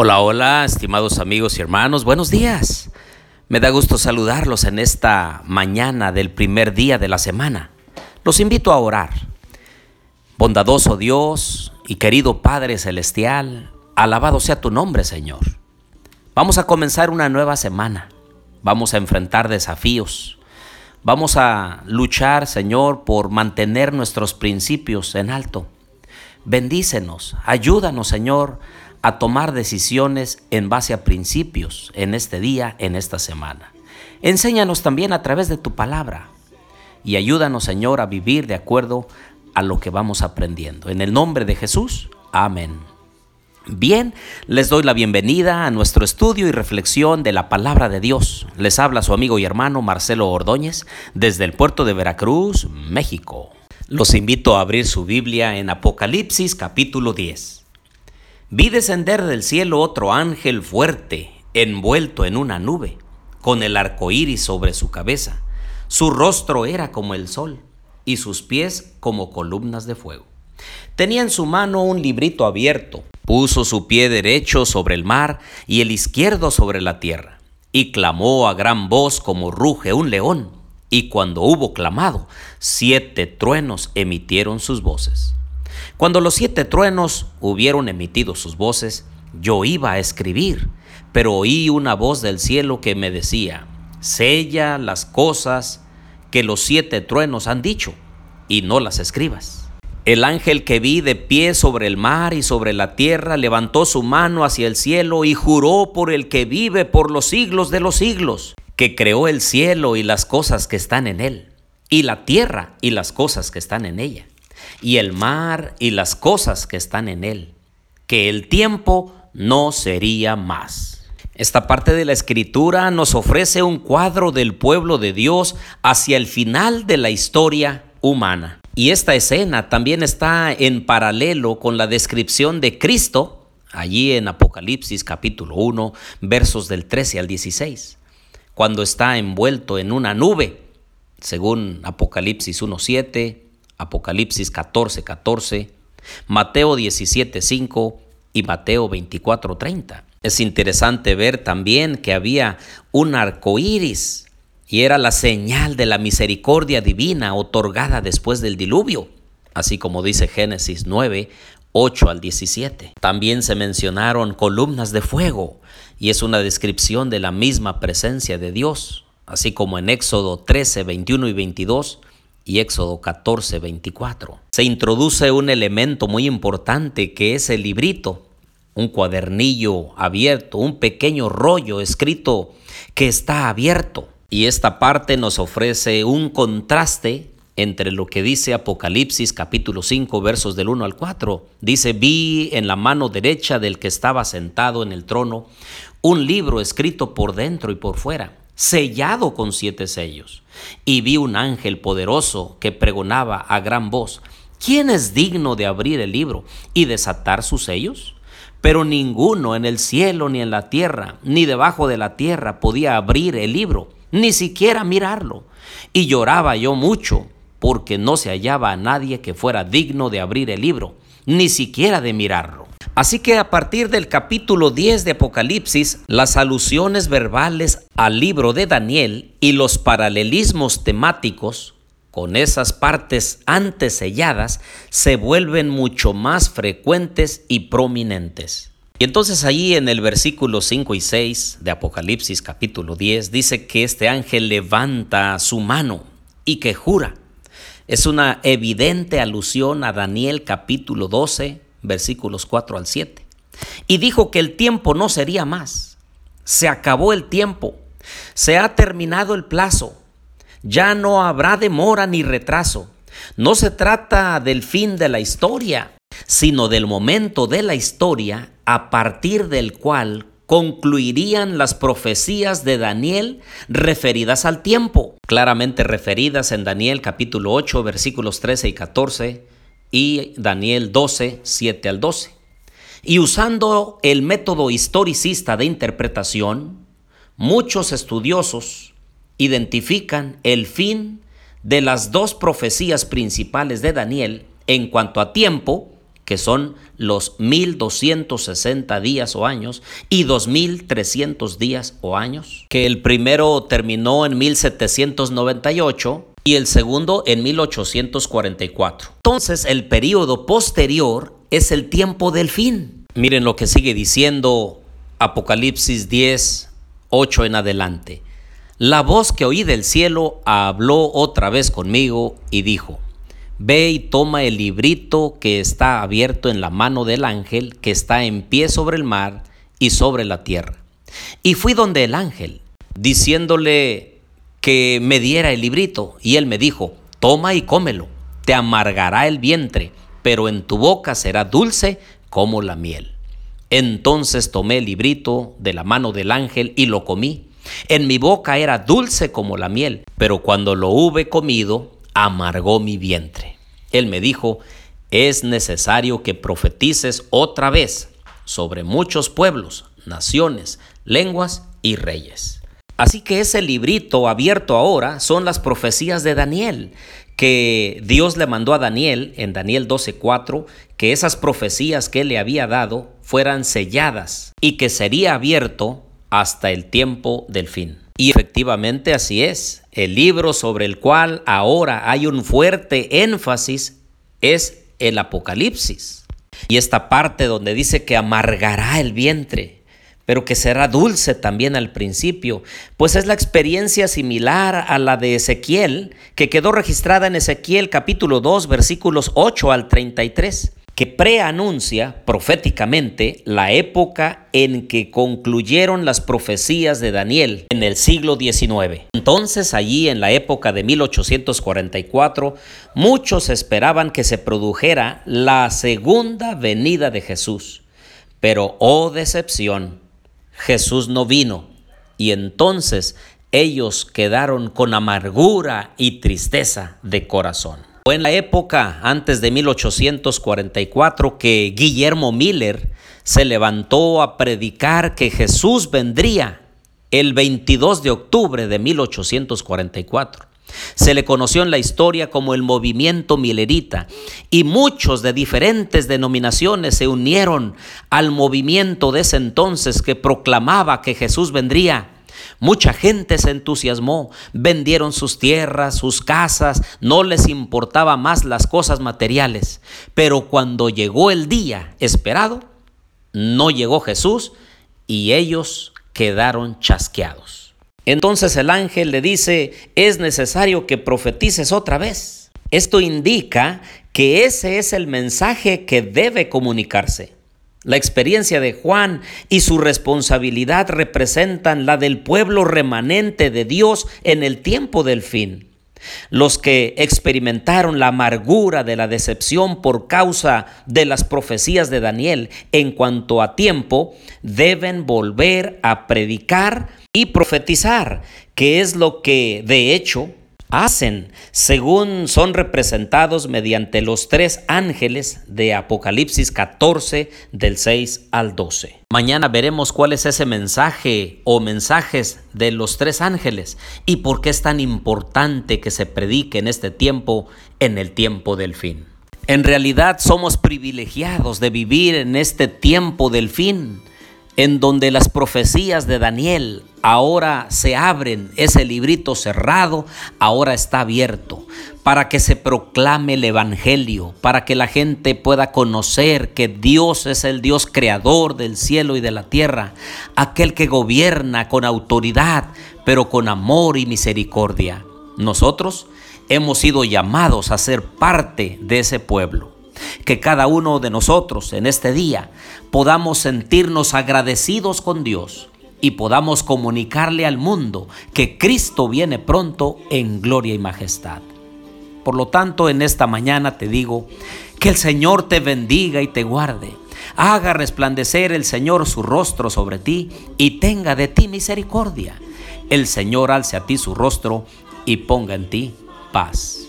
Hola, hola, estimados amigos y hermanos, buenos días. Me da gusto saludarlos en esta mañana del primer día de la semana. Los invito a orar. Bondadoso Dios y querido Padre Celestial, alabado sea tu nombre, Señor. Vamos a comenzar una nueva semana. Vamos a enfrentar desafíos. Vamos a luchar, Señor, por mantener nuestros principios en alto. Bendícenos, ayúdanos, Señor, a tomar decisiones en base a principios en este día, en esta semana. Enséñanos también a través de tu palabra y ayúdanos, Señor, a vivir de acuerdo a lo que vamos aprendiendo. En el nombre de Jesús, amén. Bien, les doy la bienvenida a nuestro estudio y reflexión de la palabra de Dios. Les habla su amigo y hermano Marcelo Ordóñez desde el puerto de Veracruz, México. Los invito a abrir su Biblia en Apocalipsis capítulo 10. Vi descender del cielo otro ángel fuerte, envuelto en una nube, con el arco iris sobre su cabeza. Su rostro era como el sol y sus pies como columnas de fuego. Tenía en su mano un librito abierto. Puso su pie derecho sobre el mar y el izquierdo sobre la tierra. Y clamó a gran voz como ruge un león. Y cuando hubo clamado, siete truenos emitieron sus voces. Cuando los siete truenos hubieron emitido sus voces, yo iba a escribir, pero oí una voz del cielo que me decía, sella las cosas que los siete truenos han dicho, y no las escribas. El ángel que vi de pie sobre el mar y sobre la tierra levantó su mano hacia el cielo y juró por el que vive por los siglos de los siglos, que creó el cielo y las cosas que están en él, y la tierra y las cosas que están en ella y el mar y las cosas que están en él, que el tiempo no sería más. Esta parte de la escritura nos ofrece un cuadro del pueblo de Dios hacia el final de la historia humana. Y esta escena también está en paralelo con la descripción de Cristo allí en Apocalipsis capítulo 1, versos del 13 al 16, cuando está envuelto en una nube, según Apocalipsis 1.7, Apocalipsis 14, 14, Mateo 17, 5 y Mateo 24, 30. Es interesante ver también que había un arco iris y era la señal de la misericordia divina otorgada después del diluvio, así como dice Génesis 9, 8 al 17. También se mencionaron columnas de fuego y es una descripción de la misma presencia de Dios, así como en Éxodo 13, 21 y 22 y Éxodo 14, 24. Se introduce un elemento muy importante que es el librito, un cuadernillo abierto, un pequeño rollo escrito que está abierto. Y esta parte nos ofrece un contraste entre lo que dice Apocalipsis capítulo 5 versos del 1 al 4. Dice, vi en la mano derecha del que estaba sentado en el trono un libro escrito por dentro y por fuera sellado con siete sellos. Y vi un ángel poderoso que pregonaba a gran voz, ¿quién es digno de abrir el libro y desatar sus sellos? Pero ninguno en el cielo ni en la tierra, ni debajo de la tierra podía abrir el libro, ni siquiera mirarlo. Y lloraba yo mucho, porque no se hallaba a nadie que fuera digno de abrir el libro, ni siquiera de mirarlo. Así que a partir del capítulo 10 de Apocalipsis, las alusiones verbales al libro de Daniel y los paralelismos temáticos con esas partes antes selladas se vuelven mucho más frecuentes y prominentes. Y entonces allí en el versículo 5 y 6 de Apocalipsis capítulo 10 dice que este ángel levanta su mano y que jura. Es una evidente alusión a Daniel capítulo 12, versículos 4 al 7. Y dijo que el tiempo no sería más. Se acabó el tiempo. Se ha terminado el plazo. Ya no habrá demora ni retraso. No se trata del fin de la historia, sino del momento de la historia a partir del cual concluirían las profecías de Daniel referidas al tiempo, claramente referidas en Daniel capítulo 8 versículos 13 y 14, y Daniel 12, 7 al 12. Y usando el método historicista de interpretación, muchos estudiosos identifican el fin de las dos profecías principales de Daniel en cuanto a tiempo, que son los 1260 días o años y 2300 días o años, que el primero terminó en 1798 y el segundo en 1844. Entonces el periodo posterior es el tiempo del fin. Miren lo que sigue diciendo Apocalipsis 10, 8 en adelante. La voz que oí del cielo habló otra vez conmigo y dijo, Ve y toma el librito que está abierto en la mano del ángel que está en pie sobre el mar y sobre la tierra. Y fui donde el ángel, diciéndole que me diera el librito, y él me dijo, toma y cómelo, te amargará el vientre, pero en tu boca será dulce como la miel. Entonces tomé el librito de la mano del ángel y lo comí. En mi boca era dulce como la miel, pero cuando lo hube comido, amargó mi vientre. Él me dijo, es necesario que profetices otra vez sobre muchos pueblos, naciones, lenguas y reyes. Así que ese librito abierto ahora son las profecías de Daniel, que Dios le mandó a Daniel en Daniel 12:4 que esas profecías que él le había dado fueran selladas y que sería abierto hasta el tiempo del fin. Y efectivamente así es. El libro sobre el cual ahora hay un fuerte énfasis es el Apocalipsis. Y esta parte donde dice que amargará el vientre, pero que será dulce también al principio, pues es la experiencia similar a la de Ezequiel, que quedó registrada en Ezequiel capítulo 2 versículos 8 al 33 que preanuncia proféticamente la época en que concluyeron las profecías de Daniel en el siglo XIX. Entonces allí en la época de 1844 muchos esperaban que se produjera la segunda venida de Jesús. Pero, oh decepción, Jesús no vino y entonces ellos quedaron con amargura y tristeza de corazón. Fue en la época antes de 1844 que Guillermo Miller se levantó a predicar que Jesús vendría el 22 de octubre de 1844. Se le conoció en la historia como el movimiento milerita y muchos de diferentes denominaciones se unieron al movimiento de ese entonces que proclamaba que Jesús vendría Mucha gente se entusiasmó, vendieron sus tierras, sus casas, no les importaba más las cosas materiales. Pero cuando llegó el día esperado, no llegó Jesús y ellos quedaron chasqueados. Entonces el ángel le dice, es necesario que profetices otra vez. Esto indica que ese es el mensaje que debe comunicarse. La experiencia de Juan y su responsabilidad representan la del pueblo remanente de Dios en el tiempo del fin. Los que experimentaron la amargura de la decepción por causa de las profecías de Daniel en cuanto a tiempo, deben volver a predicar y profetizar, que es lo que de hecho hacen según son representados mediante los tres ángeles de Apocalipsis 14 del 6 al 12. Mañana veremos cuál es ese mensaje o mensajes de los tres ángeles y por qué es tan importante que se predique en este tiempo, en el tiempo del fin. En realidad somos privilegiados de vivir en este tiempo del fin en donde las profecías de Daniel ahora se abren, ese librito cerrado ahora está abierto para que se proclame el Evangelio, para que la gente pueda conocer que Dios es el Dios creador del cielo y de la tierra, aquel que gobierna con autoridad, pero con amor y misericordia. Nosotros hemos sido llamados a ser parte de ese pueblo que cada uno de nosotros en este día podamos sentirnos agradecidos con Dios y podamos comunicarle al mundo que Cristo viene pronto en gloria y majestad. Por lo tanto, en esta mañana te digo, que el Señor te bendiga y te guarde. Haga resplandecer el Señor su rostro sobre ti y tenga de ti misericordia. El Señor alce a ti su rostro y ponga en ti paz.